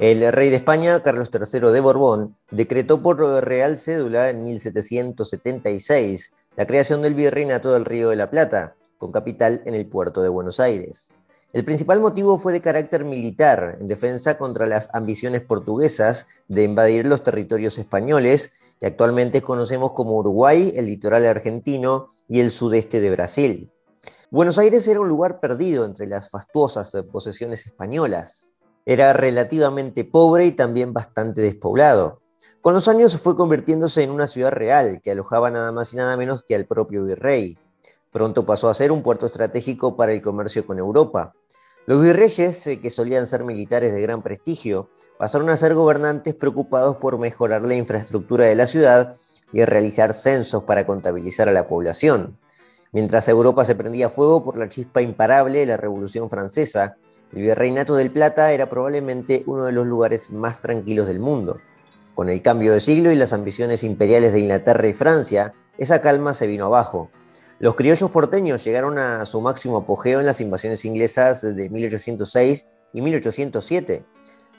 El rey de España, Carlos III de Borbón, decretó por Real Cédula en 1776 la creación del Virreinato del Río de la Plata, con capital en el puerto de Buenos Aires. El principal motivo fue de carácter militar, en defensa contra las ambiciones portuguesas de invadir los territorios españoles, que actualmente conocemos como Uruguay, el litoral argentino y el sudeste de Brasil. Buenos Aires era un lugar perdido entre las fastuosas posesiones españolas. Era relativamente pobre y también bastante despoblado. Con los años fue convirtiéndose en una ciudad real que alojaba nada más y nada menos que al propio virrey. Pronto pasó a ser un puerto estratégico para el comercio con Europa. Los virreyes, eh, que solían ser militares de gran prestigio, pasaron a ser gobernantes preocupados por mejorar la infraestructura de la ciudad y realizar censos para contabilizar a la población. Mientras Europa se prendía fuego por la chispa imparable de la Revolución Francesa, el Virreinato del Plata era probablemente uno de los lugares más tranquilos del mundo. Con el cambio de siglo y las ambiciones imperiales de Inglaterra y Francia, esa calma se vino abajo. Los criollos porteños llegaron a su máximo apogeo en las invasiones inglesas de 1806 y 1807,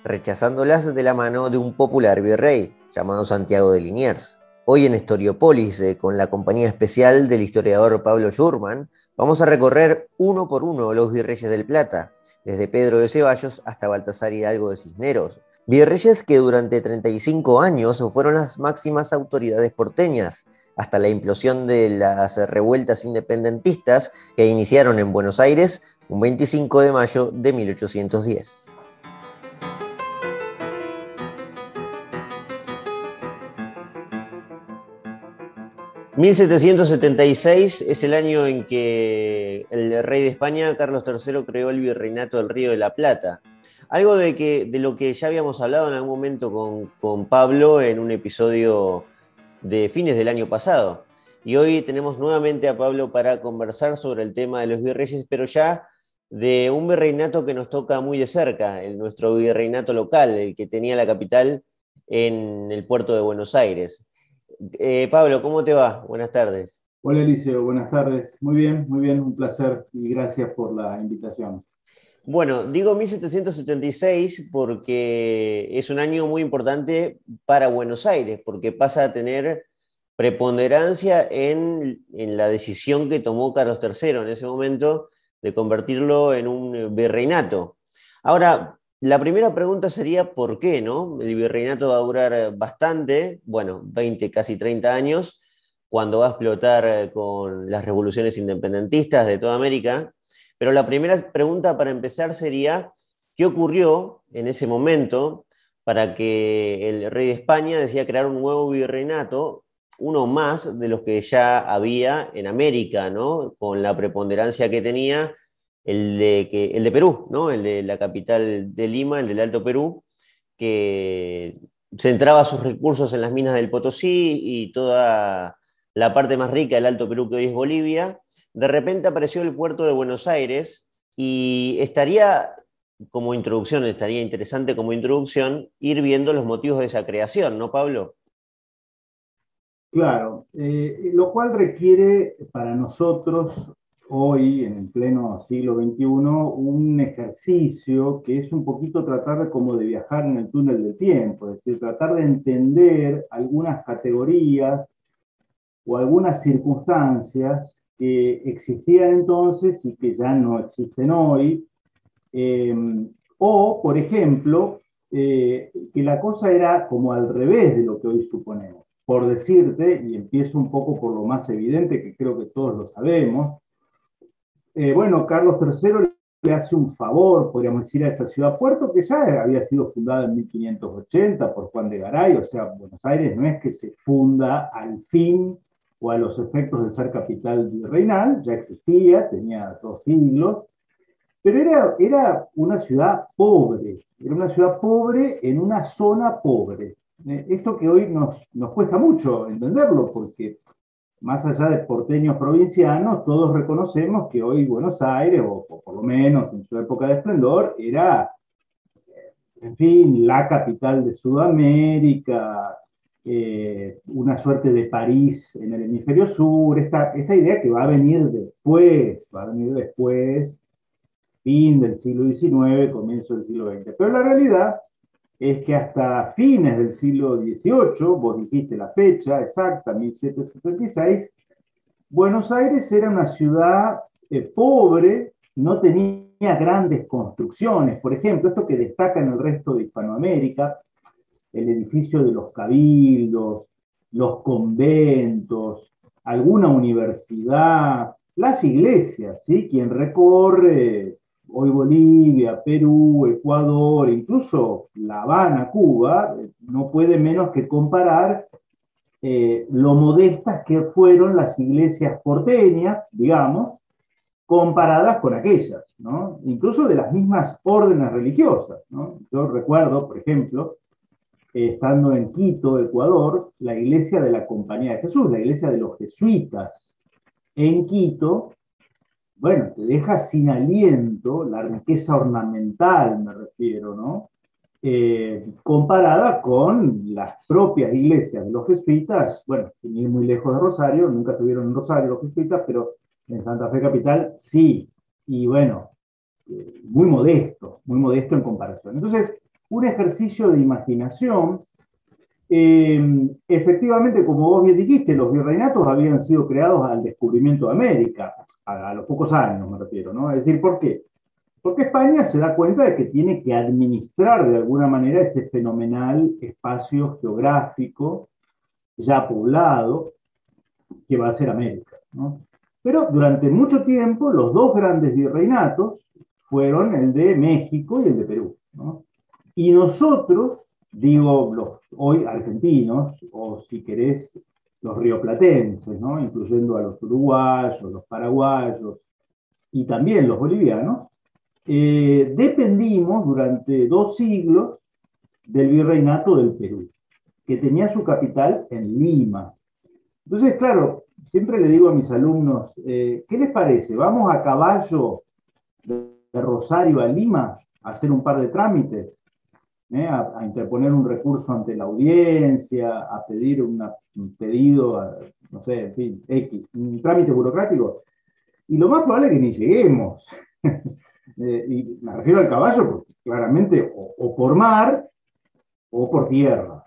rechazándolas de la mano de un popular virrey llamado Santiago de Liniers. Hoy en Historiopolis, eh, con la compañía especial del historiador Pablo Schurman, vamos a recorrer uno por uno los virreyes del Plata, desde Pedro de Ceballos hasta Baltasar Hidalgo de Cisneros. Virreyes que durante 35 años fueron las máximas autoridades porteñas, hasta la implosión de las revueltas independentistas que iniciaron en Buenos Aires un 25 de mayo de 1810. 1776 es el año en que el rey de España, Carlos III, creó el virreinato del Río de la Plata. Algo de, que, de lo que ya habíamos hablado en algún momento con, con Pablo en un episodio de fines del año pasado. Y hoy tenemos nuevamente a Pablo para conversar sobre el tema de los virreyes, pero ya de un virreinato que nos toca muy de cerca, el, nuestro virreinato local, el que tenía la capital en el puerto de Buenos Aires. Eh, Pablo, ¿cómo te va? Buenas tardes. Hola Eliseo, buenas tardes. Muy bien, muy bien, un placer y gracias por la invitación. Bueno, digo 1776 porque es un año muy importante para Buenos Aires, porque pasa a tener preponderancia en, en, la decisión que tomó Carlos III en ese momento de convertirlo en un virreinato. Ahora, la primera pregunta sería ¿por qué? ¿no? El virreinato va a durar bastante, bueno, 20, casi 30 años, cuando va a explotar eh, con las revoluciones independentistas de toda América. Pero la primera pregunta para empezar sería, ¿qué ocurrió en ese momento para que el rey de España decía crear un nuevo virreinato, uno más de los que ya había en América, ¿no? con la preponderancia que tenía el de, que, el de Perú, ¿no? el de la capital de Lima, el del Alto Perú, que centraba sus recursos en las minas del Potosí y toda la parte más rica del Alto Perú que hoy es Bolivia. De repente apareció el puerto de Buenos Aires y estaría como introducción, estaría interesante como introducción ir viendo los motivos de esa creación, ¿no, Pablo? Claro, eh, lo cual requiere para nosotros hoy, en el pleno siglo XXI, un ejercicio que es un poquito tratar de, como de viajar en el túnel del tiempo, es decir, tratar de entender algunas categorías o algunas circunstancias que existían entonces y que ya no existen hoy. Em, o, por ejemplo, eh, que la cosa era como al revés de lo que hoy suponemos. Por decirte, y empiezo un poco por lo más evidente, que creo que todos lo sabemos, eh, bueno, Carlos III le hace un favor, podríamos decir, a esa ciudad puerto que ya había sido fundada en 1580 por Juan de Garay, o sea, Buenos Aires no es que se funda al fin o a los efectos de ser capital virreinal, ya existía, tenía dos siglos, pero era, era una ciudad pobre, era una ciudad pobre en una zona pobre. Eh, esto que hoy nos, nos cuesta mucho entenderlo, porque más allá de porteños provincianos, todos reconocemos que hoy Buenos Aires, o, por lo menos en su época de esplendor, era, en fin, la capital de Sudamérica, eh, una suerte de París en el hemisferio sur, esta, esta idea que va a venir después, va a venir después, fin del siglo XIX, comienzo del siglo XX. Pero la realidad es que hasta fines del siglo XVIII, vos dijiste la fecha exacta, 1776, Buenos Aires era una ciudad eh, pobre, no tenía grandes construcciones. Por ejemplo, esto que destaca en el resto de Hispanoamérica, el edificio de los cabildos, los conventos, alguna universidad, las iglesias, ¿sí? Quien recorre hoy Bolivia, Perú, Ecuador, incluso La Habana, Cuba, no puede menos que comparar eh, lo modestas que fueron las iglesias porteñas, digamos, comparadas con aquellas, ¿no? incluso de las mismas órdenes religiosas. ¿no? Yo recuerdo, por ejemplo, estando en Quito, Ecuador, la iglesia de la Compañía de Jesús, la iglesia de los jesuitas en Quito, bueno, te deja sin aliento la riqueza ornamental, me refiero, ¿no? Eh, comparada con las propias iglesias de los jesuitas, bueno, sin muy lejos de Rosario, nunca tuvieron en Rosario los jesuitas, pero en Santa Fe Capital sí, y bueno, eh, muy modesto, muy modesto en comparación. Entonces, un ejercicio de imaginación. Eh, efectivamente, como vos bien dijiste, los virreinatos habían sido creados al descubrimiento de América, a, los pocos años me refiero, ¿no? Es decir, ¿por qué? Porque España se da cuenta de que tiene que administrar de alguna manera ese fenomenal espacio geográfico ya poblado que va a ser América, ¿no? Pero durante mucho tiempo los dos grandes virreinatos fueron el de México y el de Perú, ¿no? Y nosotros, digo los hoy argentinos, o si querés, los rioplatenses, ¿no? incluyendo a los uruguayos, los paraguayos y también los bolivianos, eh, dependimos durante dos siglos del virreinato del Perú, que tenía su capital en Lima. Entonces, claro, siempre le digo a mis alumnos, eh, ¿qué les parece? ¿Vamos a caballo de Rosario a Lima a hacer un par de trámites? ¿Eh? a, interponer un recurso ante la audiencia, a pedir un pedido, no sé, en fin, X, un trámite burocrático. Y lo más probable es que ni lleguemos. Eh, y me refiero al caballo, claramente o, por mar o por tierra.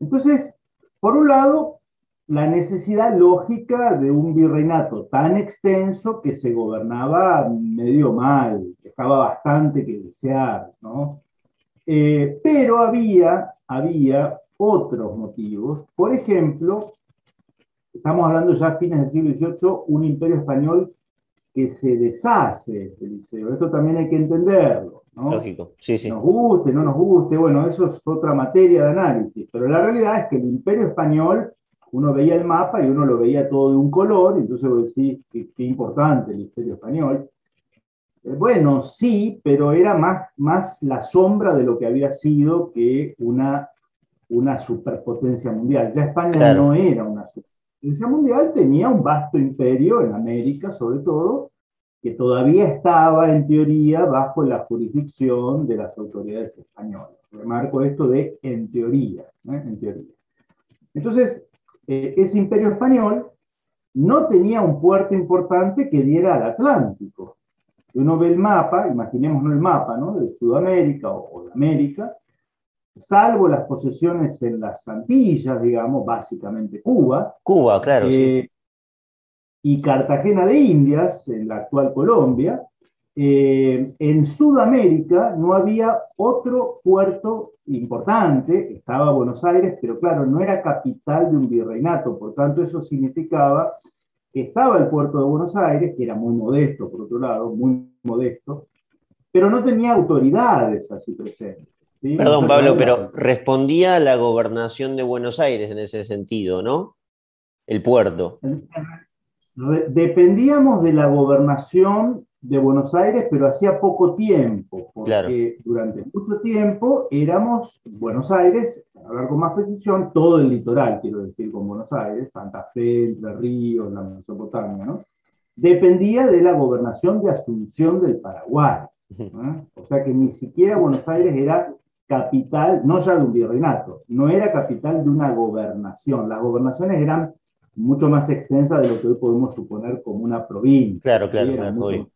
Entonces, por un lado, la necesidad lógica de un virreinato tan extenso que se gobernaba medio mal, dejaba bastante que desear, ¿no? Eh, pero había, había otros motivos. Por ejemplo, estamos hablando ya a fines del siglo XVIII, un imperio español que se deshace, Eliseo. Esto también hay que entenderlo. Lógico, sí, sí. Nos guste, no nos guste, bueno, eso es otra materia de análisis, pero la realidad es que el imperio español, uno veía el mapa y uno lo veía todo de un color, y entonces vos decís, qué importante el imperio español, bueno, sí, pero era más, más la sombra de lo que había sido que una, una superpotencia mundial. Ya España no era una superpotencia mundial, tenía un vasto imperio en América, sobre todo, que todavía estaba en teoría bajo la jurisdicción de las autoridades españolas. Remarco esto de en teoría, ¿eh? en teoría. Entonces, eh, ese imperio español no tenía un puerto importante que diera al Atlántico uno ve el mapa, imaginémonos el mapa ¿no? de Sudamérica o, de América, salvo las posesiones en las Antillas, digamos, básicamente Cuba. Cuba, claro. Eh, y Cartagena de Indias, en la actual Colombia, eh, en Sudamérica no había otro puerto importante, estaba Buenos Aires, pero claro, no era capital de un virreinato, por tanto eso significaba estaba el puerto de Buenos Aires, que era muy modesto, por otro lado, muy modesto, pero no tenía autoridades así presentes. Perdón, Pablo, pero respondía a la gobernación de Buenos Aires en ese sentido, ¿no? El puerto. Dependíamos de la gobernación de Buenos Aires, pero hacía poco tiempo, porque durante mucho tiempo éramos Buenos Aires, a hablar con más precisión, todo el litoral, quiero decir, con Buenos Aires, Santa Fe, Entre Ríos, la Mesopotamia, ¿no? Dependía de la gobernación de Asunción del Paraguay. O sea que ni siquiera Buenos Aires era capital, no ya de un virreinato, no era capital de una gobernación. Las gobernaciones eran mucho más extensa de lo que hoy podemos suponer como una provincia. Claro, claro,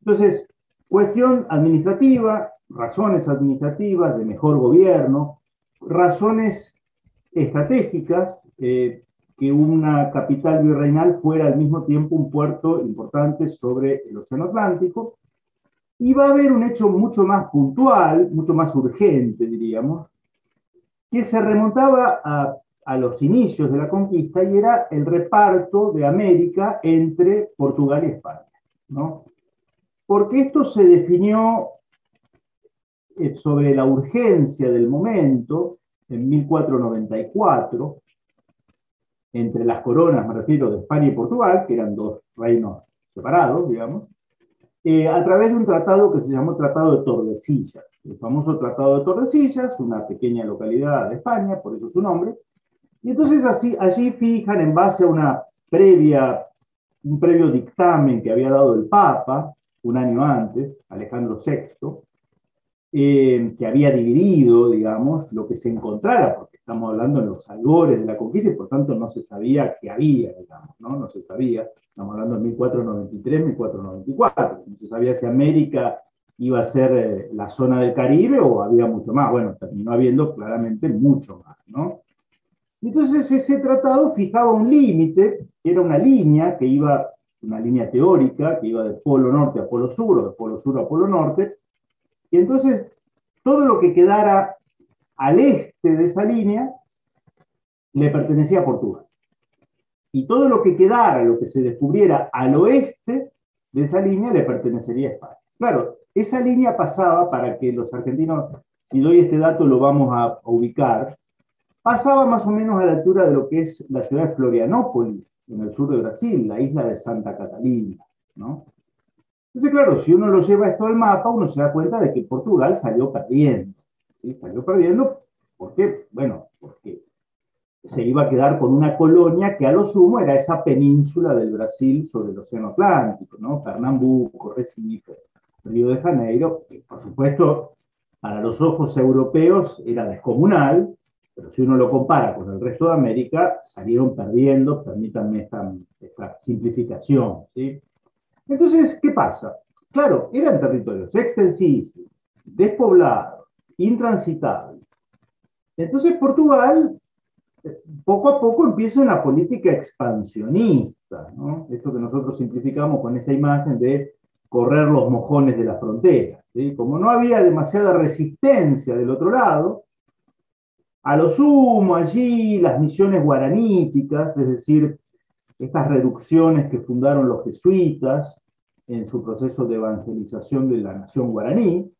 Entonces, cuestión administrativa, razones administrativas, de mejor gobierno, razones estratégicas, eh, que una capital virreinal fuera al mismo tiempo un puerto importante sobre el Océano Atlántico. Y va a haber un hecho mucho más puntual, mucho más urgente, diríamos, que se remontaba a, a los inicios de la conquista y era el reparto de América entre Portugal y España. ¿no? Porque esto se definió eh, sobre la urgencia del momento en 1494, entre las coronas, me refiero, de España y Portugal, que eran dos reinos separados, digamos, eh, a través de un tratado que se llamó Tratado de Tordesillas. El famoso Tratado de Tordesillas, una pequeña localidad de España, por eso su nombre. Y entonces allí fijan, en base a un previo dictamen que había dado el Papa un año antes, Alejandro VI, eh, que había dividido, digamos, lo que se encontrara, porque estamos hablando en los albores de la conquista y por tanto no se sabía que había, digamos, ¿no? No se sabía, estamos hablando de 1493, 1494, no se sabía si América iba a ser eh, la zona del Caribe o había mucho más, bueno, terminó habiendo claramente mucho más, ¿no? Entonces ese tratado fijaba un límite, era una línea que iba, una línea teórica, que iba de polo norte a polo sur o de polo sur a polo norte, y entonces, todo lo que quedara al este de esa línea le pertenecía a Portugal. Y todo lo que quedara, lo que se descubriera al oeste de esa línea, le pertenecería a España. Claro, esa línea pasaba para que los argentinos, si doy este dato lo vamos a, ubicar, pasaba más o menos a la altura de lo que es la ciudad de Florianópolis, en el sur de Brasil, la isla de Santa Catalina, ¿no? Entonces, claro, si uno lo lleva esto al mapa, uno se da cuenta de que Portugal salió perdiendo. Salió perdiendo, ¿por qué? Bueno, porque se iba a quedar con una colonia que a lo sumo era esa península del Brasil sobre el Océano Atlántico, ¿no? Pernambuco, Recife, Río de Janeiro, que por supuesto para los ojos europeos era descomunal, pero si uno lo compara con el resto de América, salieron perdiendo, permítanme esta, simplificación. Entonces, ¿qué pasa? Claro, eran territorios extensísimos, despoblados, intransitables. Entonces Portugal eh, poco a poco empieza una política expansionista, esto que nosotros simplificamos con esta imagen de correr los mojones de la frontera. Como no había demasiada resistencia del otro lado, a lo sumo allí las misiones guaraníticas, es decir, estas reducciones que fundaron los jesuitas en su proceso de evangelización de la nación guaraní,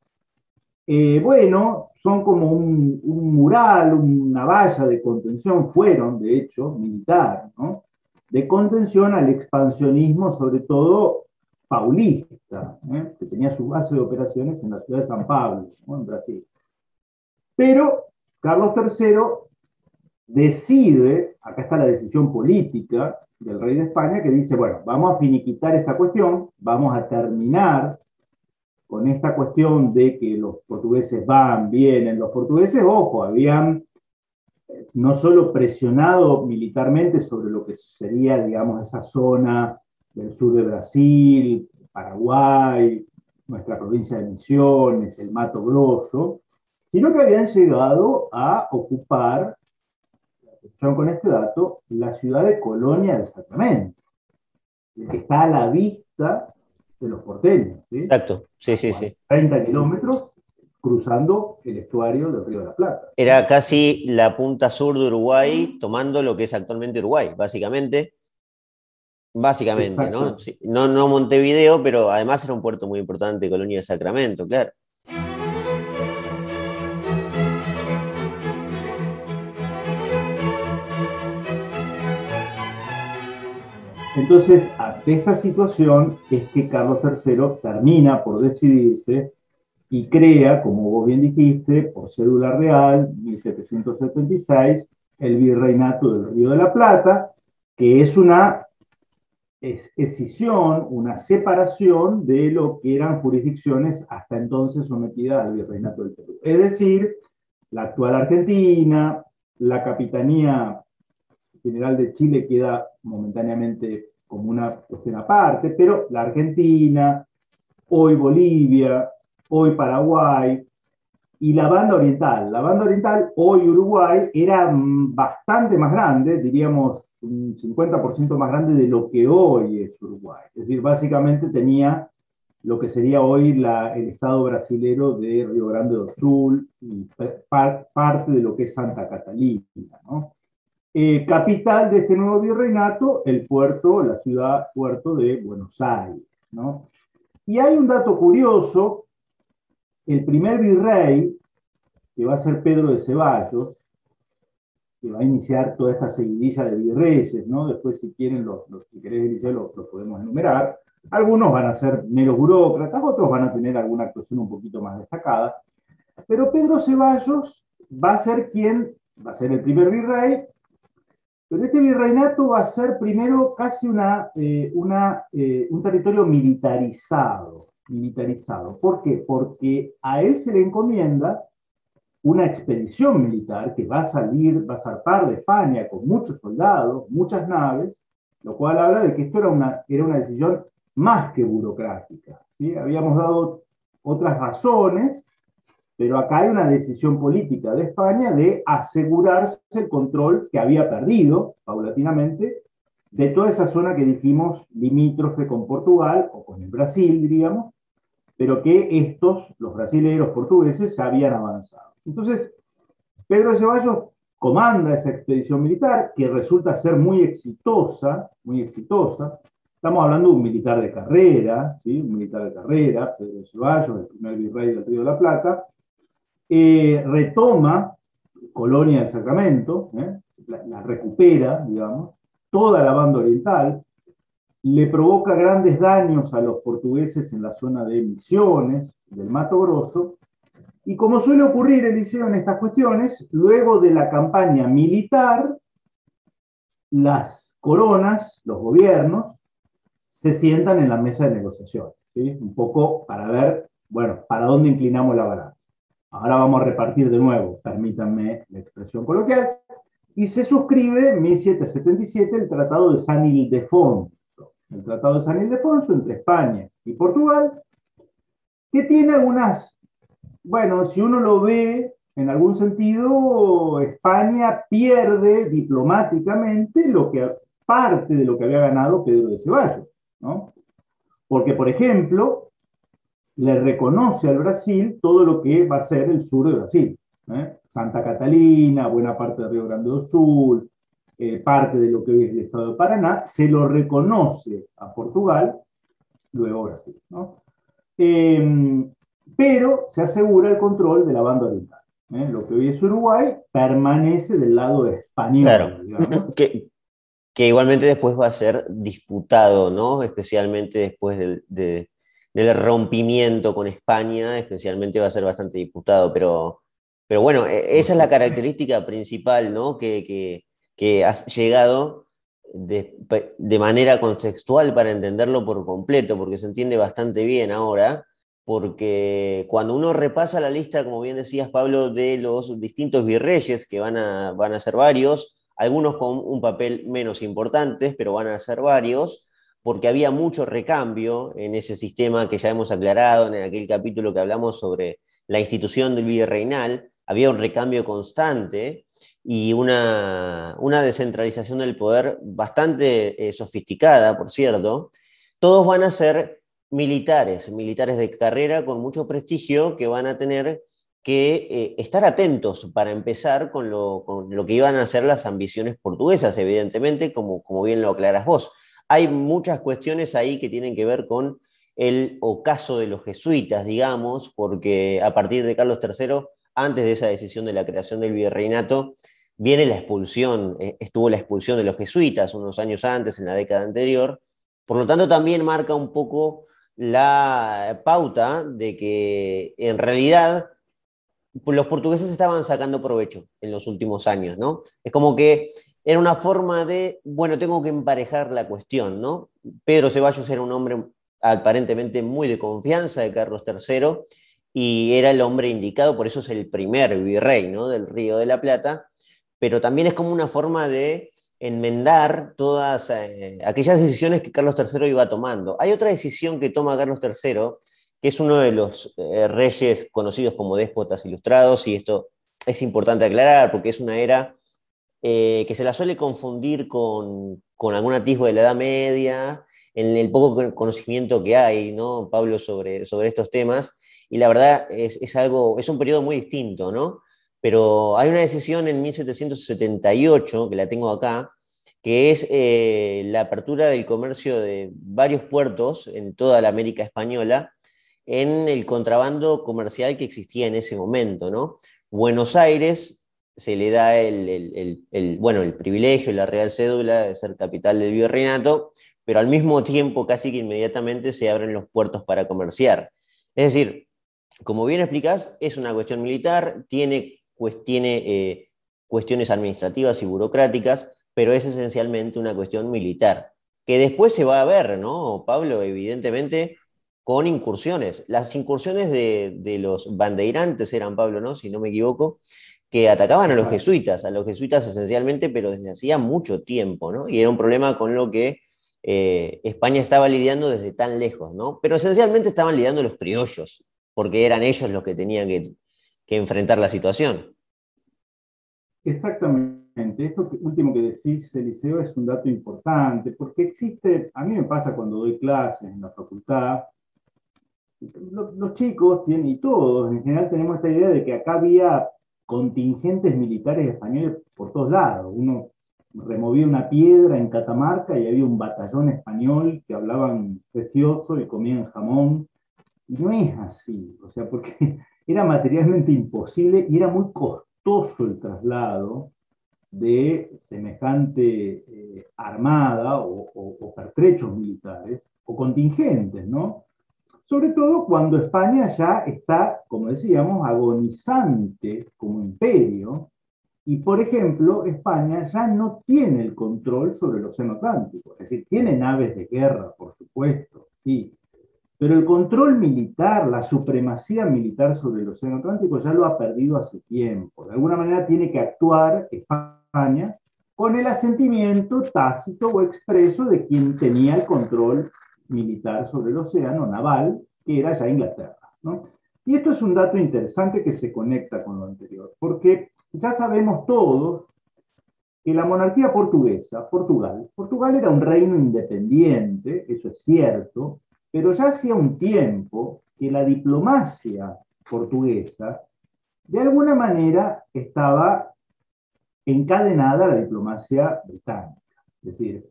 eh, bueno, son como un, mural, una valla de contención, fueron de hecho militar, ¿no? de contención al expansionismo, sobre todo paulista, ¿eh? que tenía su base de operaciones en la ciudad de San Pablo, en Brasil. Pero Carlos III decide, acá está la decisión política, del rey de España que dice, bueno, vamos a finiquitar esta cuestión, vamos a terminar con esta cuestión de que los portugueses van, vienen. Los portugueses, ojo, habían eh, no solo presionado militarmente sobre lo que sería, digamos, esa zona del sur de Brasil, Paraguay, nuestra provincia de Misiones, el Mato Grosso, sino que habían llegado a ocupar con este dato, la ciudad de Colonia del Sacramento, que está a la vista de los porteños. Exacto, sí, sí, sí. 30 kilómetros cruzando el estuario del Río de la Plata. Era casi la punta sur de Uruguay, tomando lo que es actualmente Uruguay, básicamente. Básicamente, ¿no? ¿no? No Montevideo, pero además era un puerto muy importante, Colonia de Sacramento, claro. Entonces, ante esta situación es que Carlos III termina por decidirse y crea, como vos bien dijiste, por cédula real, 1776, el virreinato del Río de la Plata, que es una escisión, una separación de lo que eran jurisdicciones hasta entonces sometidas al virreinato del Perú. Es decir, la actual Argentina, la capitanía general de Chile queda momentáneamente como una cuestión aparte, pero la Argentina, hoy Bolivia, hoy Paraguay, y la banda oriental. La banda oriental, hoy Uruguay, era bastante más grande, diríamos un 50% más grande de lo que hoy es Uruguay. Es decir, básicamente tenía lo que sería hoy el estado brasilero de Río Grande do Sul y parte de lo que es Santa Catalina. Eh, capital de este nuevo virreinato, el puerto, la ciudad puerto de Buenos Aires. Y hay un dato curioso, el primer virrey, que va a ser Pedro de Ceballos, que va a iniciar toda esta seguidilla de virreyes, ¿no? Después, si quieren, los, si querés iniciar, los podemos enumerar. Algunos van a ser meros burócratas, otros van a tener alguna actuación un poquito más destacada. Pero Pedro Ceballos va a ser quien, va a ser el primer virrey, pero este virreinato va a ser primero casi eh, eh, un territorio militarizado, militarizado. ¿Por qué? Porque a él se le encomienda una expedición militar que va a salir, va a zarpar de España con muchos soldados, muchas naves, lo cual habla de que esto era una, era decisión más que burocrática. Habíamos dado otras razones, pero acá hay una decisión política de España de asegurarse el control que había perdido paulatinamente de toda esa zona que dijimos limítrofe con Portugal o con el Brasil, diríamos, pero que estos, los brasileños portugueses, ya habían avanzado. Entonces, Pedro Ceballos comanda esa expedición militar que resulta ser muy exitosa, muy exitosa, Estamos hablando de un militar de carrera, ¿sí? un militar de carrera, Pedro Ceballos, el primer virrey del Río de la Plata, eh, retoma Colonia del Sacramento, ¿eh? la, recupera, digamos, toda la banda oriental, le provoca grandes daños a los portugueses en la zona de Misiones, del Mato Grosso, y como suele ocurrir, Eliseo, en estas cuestiones, luego de la campaña militar, las coronas, los gobiernos, se sientan en la mesa de negociación, ¿sí? Un poco para ver, bueno, para dónde inclinamos la balanza. Ahora vamos a repartir de nuevo, permítanme la expresión coloquial, y se suscribe en 1777 el Tratado de San Ildefonso, el Tratado de San Ildefonso entre España y Portugal, que tiene algunas, bueno, si uno lo ve en algún sentido, España pierde diplomáticamente lo que, parte de lo que había ganado Pedro de Ceballos. Porque, por ejemplo, le reconoce al Brasil todo lo que va a ser el sur de Brasil. ¿eh? Santa Catalina, buena parte de Río Grande do Sul, eh, parte de lo que hoy es el estado de Paraná, se lo reconoce a Portugal, luego Brasil. Em, pero se asegura el control de la banda oriental. ¿eh? Lo que hoy es Uruguay permanece del lado español. Claro. que igualmente después va a ser disputado, ¿no? Especialmente después del, del, rompimiento con España, especialmente va a ser bastante disputado, pero, pero bueno, e, esa es la característica principal, ¿no? Que, que, que has llegado de, de, manera contextual para entenderlo por completo, porque se entiende bastante bien ahora, porque cuando uno repasa la lista, como bien decías, Pablo, de los distintos virreyes, que van a, van a ser varios, algunos con un papel menos importante, pero van a ser varios, porque había mucho recambio en ese sistema que ya hemos aclarado en aquel capítulo que hablamos sobre la institución del virreinal, había un recambio constante y una, una descentralización del poder bastante eh, sofisticada, por cierto. Todos van a ser militares, militares de carrera con mucho prestigio que van a tener que eh, estar atentos para empezar con lo, que iban a ser las ambiciones portuguesas, evidentemente, como, como bien lo aclaras vos. Hay muchas cuestiones ahí que tienen que ver con el ocaso de los jesuitas, digamos, porque a partir de Carlos III, antes de esa decisión de la creación del virreinato, viene la expulsión, eh, estuvo la expulsión de los jesuitas unos años antes, en la década anterior, por lo tanto también marca un poco la pauta de que en realidad los portugueses estaban sacando provecho en los últimos años, ¿no? Es como que era una forma de, bueno, tengo que emparejar la cuestión, ¿no? Pedro Ceballos era un hombre aparentemente muy de confianza de Carlos III y era el hombre indicado, por eso es el primer virrey, ¿no? Del Río de la Plata, pero también es como una forma de enmendar todas eh, aquellas decisiones que Carlos III iba tomando. Hay otra decisión que toma Carlos III que es uno de los eh, reyes conocidos como déspotas ilustrados, y esto es importante aclarar porque es una era eh, que se la suele confundir con, algún atisbo de la Edad Media, en el poco conocimiento que hay, ¿no, Pablo, sobre, sobre estos temas, y la verdad es, algo, es un periodo muy distinto, ¿no? Pero hay una decisión en 1778, que la tengo acá, que es eh, la apertura del comercio de varios puertos en toda la América Española en el contrabando comercial que existía en ese momento, ¿no? Buenos Aires se le da el, bueno, el privilegio, la real cédula de ser capital del virreinato, pero al mismo tiempo casi que inmediatamente se abren los puertos para comerciar. Es decir, como bien explicás, es una cuestión militar, tiene, pues, tiene eh, cuestiones administrativas y burocráticas, pero es esencialmente una cuestión militar, que después se va a ver, ¿no, Pablo? Evidentemente, con incursiones. Las incursiones de, de los bandeirantes eran, Pablo, ¿no? Si no me equivoco, que atacaban a los jesuitas, a los jesuitas esencialmente, pero desde hacía mucho tiempo, ¿no? Y era un problema con lo que eh, España estaba lidiando desde tan lejos, ¿no? Pero esencialmente estaban lidiando los criollos, porque eran ellos los que tenían que, enfrentar la situación. Exactamente. Esto último que decís, Eliseo, es un dato importante, porque existe, a mí me pasa cuando doy clases en la facultad, los, los chicos tienen, y todos en general tenemos esta idea de que acá había contingentes militares españoles por todos lados. Uno removía una piedra en Catamarca y había un batallón español que hablaban precioso y comían jamón. Y no es así, o sea, porque era materialmente imposible y era muy costoso el traslado de semejante eh, armada o, o pertrechos militares o contingentes, ¿no? Sobre todo cuando España ya está, como decíamos, agonizante como imperio, y por ejemplo, España ya no tiene el control sobre el Océano Atlántico, es decir, tiene naves de guerra, por supuesto, sí, pero el control militar, la supremacía militar sobre el Océano Atlántico ya lo ha perdido hace tiempo. De alguna manera tiene que actuar España con el asentimiento tácito o expreso de quien tenía el control militar sobre el océano, naval, que era ya Inglaterra. ¿no? Y esto es un dato interesante que se conecta con lo anterior, porque ya sabemos todos que la monarquía portuguesa, Portugal, Portugal era un reino independiente, eso es cierto, pero ya hacía un tiempo que la diplomacia portuguesa de alguna manera estaba encadenada a la diplomacia británica. Es decir,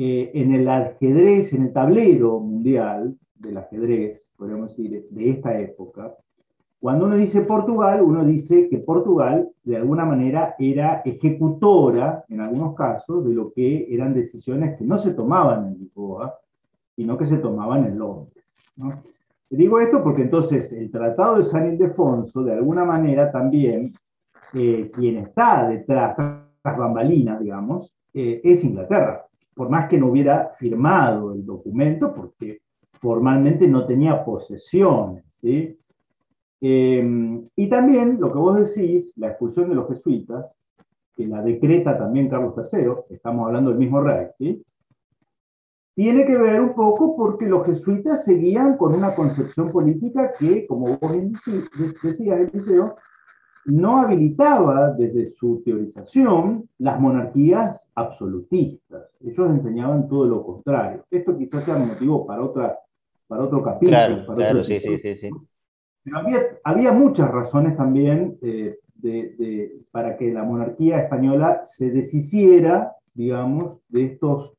eh, en el ajedrez, en el tablero mundial del ajedrez, podríamos decir, de esta época, cuando uno dice Portugal, uno dice que Portugal de alguna manera era ejecutora, en algunos casos, de lo que eran decisiones que no se tomaban en Lisboa, sino que se tomaban en Londres. Digo esto porque entonces el Tratado de San Ildefonso, de alguna manera también, eh, quien está detrás, las bambalinas, digamos, eh, es Inglaterra por más que no hubiera firmado el documento, porque formalmente no tenía posesiones. Em, y también lo que vos decís, la expulsión de los jesuitas, que la decreta también Carlos III, estamos hablando del mismo rey, ¿sí? tiene que ver un poco porque los jesuitas seguían con una concepción política que, como vos decías, Eliseo, no habilitaba desde su teorización las monarquías absolutistas. Ellos enseñaban todo lo contrario. Esto quizás sea motivo para, otra, para otro capítulo. Claro, claro, sí, sí, sí, Pero había, muchas razones también eh, para que la monarquía española se deshiciera, digamos, de estos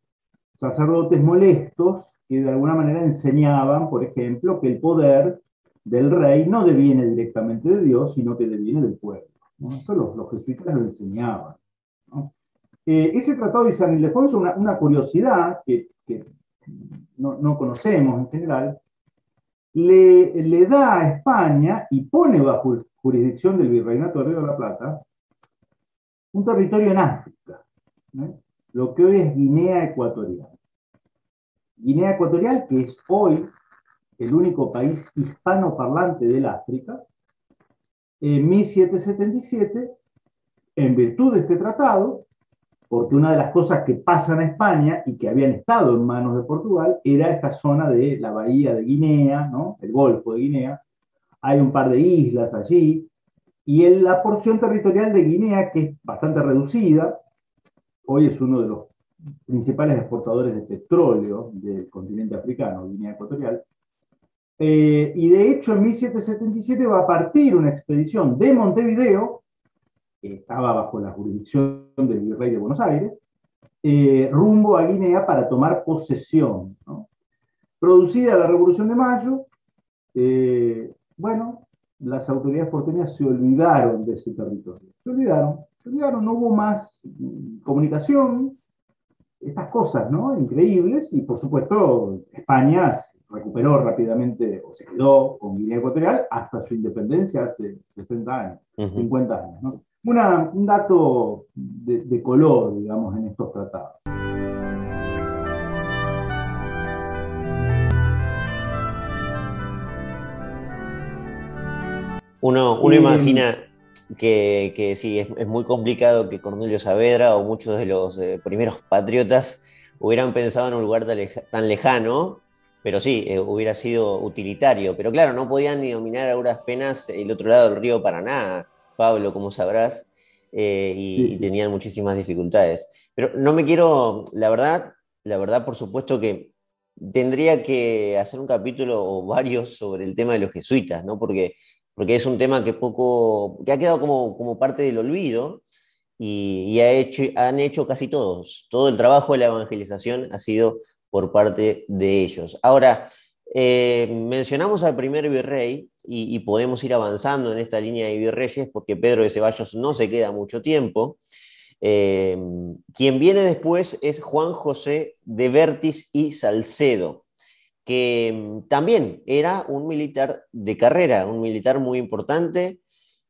sacerdotes molestos que de alguna manera enseñaban, por ejemplo, que el poder del rey no deviene directamente de Dios, sino que deviene del pueblo. Esto los, jesuitas lo enseñaban. Eh, ese tratado de San Ildefonso, una, una curiosidad que, no, conocemos en general, le, le, da a España y pone bajo jurisdicción del Virreinato de Río de la Plata un territorio en África, lo que hoy es Guinea Ecuatorial. Guinea Ecuatorial, que es hoy el único país hispanoparlante del África, en 1777, en virtud de este tratado, porque una de las cosas que pasan a España y que habían estado en manos de Portugal era esta zona de la bahía de Guinea, ¿no? el Golfo de Guinea. Hay un par de islas allí, y en la porción territorial de Guinea, que es bastante reducida, hoy es uno de los principales exportadores de petróleo del continente africano, Guinea Ecuatorial, eh, y de hecho en 1777 va a partir una expedición de Montevideo estaba bajo la jurisdicción del virrey de Buenos Aires, eh, rumbo a Guinea para tomar posesión. Producida la Revolución de Mayo, eh, bueno, las autoridades porteñas se olvidaron de ese territorio. Se olvidaron, se olvidaron, no hubo más mm, comunicación, estas cosas, ¿no? Increíbles, y por supuesto España recuperó rápidamente, o se quedó con Guinea Ecuatorial hasta su independencia hace 60 años, 50 años, ¿no? un dato de, color, digamos, en estos tratados. Uno, uno imagina que, que sí, es, muy complicado que Cornelio Saavedra o muchos de los eh, primeros patriotas hubieran pensado en un lugar tan, lejano, pero sí, eh, hubiera sido utilitario. Pero claro, no podían ni dominar a duras penas el otro lado del río Paraná. Pablo, como sabrás, eh, y, tenían muchísimas dificultades. Pero no me quiero, la verdad, la verdad, por supuesto que tendría que hacer un capítulo o varios sobre el tema de los jesuitas, ¿no? Porque, porque es un tema que poco, que ha quedado como, como parte del olvido y, ha hecho, han hecho casi todos. Todo el trabajo de la evangelización ha sido por parte de ellos. Ahora, eh, mencionamos al primer virrey y, podemos ir avanzando en esta línea de virreyes porque Pedro de Ceballos no se queda mucho tiempo. Eh, quien viene después es Juan José de Vertis y Salcedo, que también era un militar de carrera, un militar muy importante.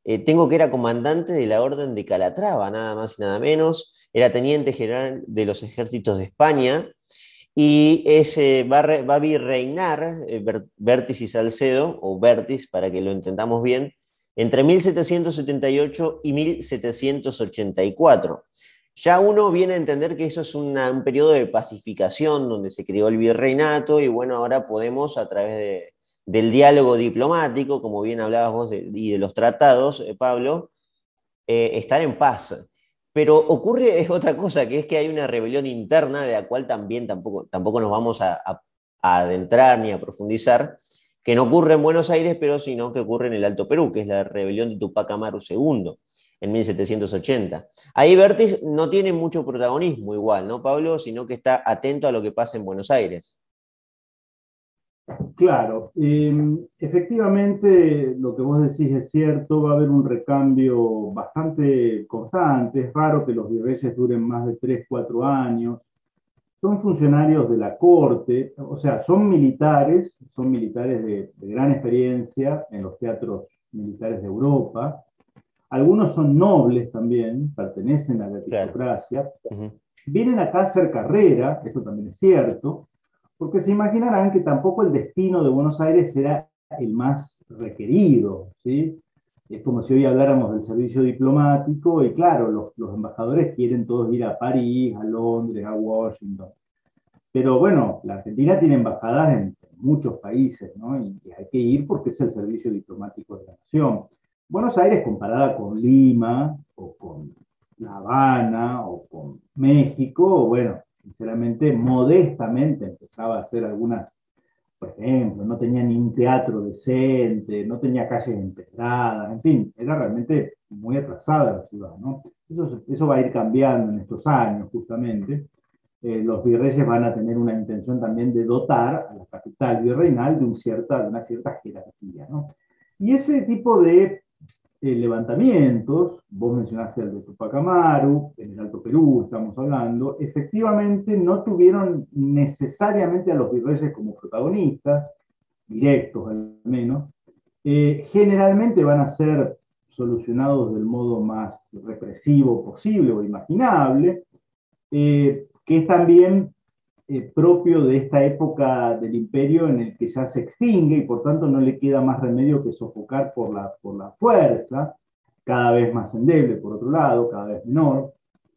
Eh, tengo que era comandante de la Orden de Calatrava, nada más y nada menos. Era teniente general de los ejércitos de España y ese va, a virreinar eh, Vértiz y Salcedo, o Vértiz para que lo entendamos bien, entre 1778 y 1784. Ya uno viene a entender que eso es un periodo de pacificación donde se creó el virreinato y bueno, ahora podemos a través del diálogo diplomático, como bien hablabas vos y de los tratados, eh, Pablo, eh, estar en paz. Pero ocurre otra cosa, que es que hay una rebelión interna de la cual también tampoco, tampoco nos vamos a, adentrar ni a profundizar, que no ocurre en Buenos Aires, pero sino que ocurre en el Alto Perú, que es la rebelión de Tupac Amaru II en 1780. Ahí Bertis no tiene mucho protagonismo igual, ¿no, Pablo? Sino que está atento a lo que pasa en Buenos Aires. Claro, em, efectivamente lo que vos decís es cierto, va a haber un recambio bastante constante, es raro que los virreyes duren más de 3, 4 años, son funcionarios de la corte, o sea, son militares, son militares de, gran experiencia en los teatros militares de Europa, algunos son nobles también, pertenecen a la aristocracia, vienen acá a hacer carrera, esto también es cierto, porque se imaginarán que tampoco el destino de Buenos Aires era el más requerido, ¿sí? Es como si hoy habláramos del servicio diplomático y claro, los, los embajadores quieren todos ir a París, a Londres, a Washington. Pero bueno, la Argentina tiene embajadas en muchos países, ¿no? Y, hay que ir porque es el servicio diplomático de la nación. Buenos Aires comparada con Lima o con La Habana o con México, bueno, sinceramente, modestamente empezaba a hacer algunas, por ejemplo, no tenía ni un teatro decente, no tenía calles empedradas, en fin, era realmente muy atrasada la ciudad, ¿no? Eso, eso va a ir cambiando en estos años, justamente. Eh, los virreyes van a tener una intención también de dotar a la capital virreinal de, un cierta, de una cierta jerarquía, ¿no? Y ese tipo de eh, levantamientos, vos mencionaste el de Tupac Amaru, en el Alto Perú estamos hablando, efectivamente no tuvieron necesariamente a los virreyes como protagonistas, directos al menos, eh, generalmente van a ser solucionados del modo más represivo posible o imaginable, eh, que es también eh, propio de esta época del imperio en el que ya se extingue y por tanto no le queda más remedio que sofocar por la, por la fuerza, cada vez más endeble por otro lado, cada vez menor.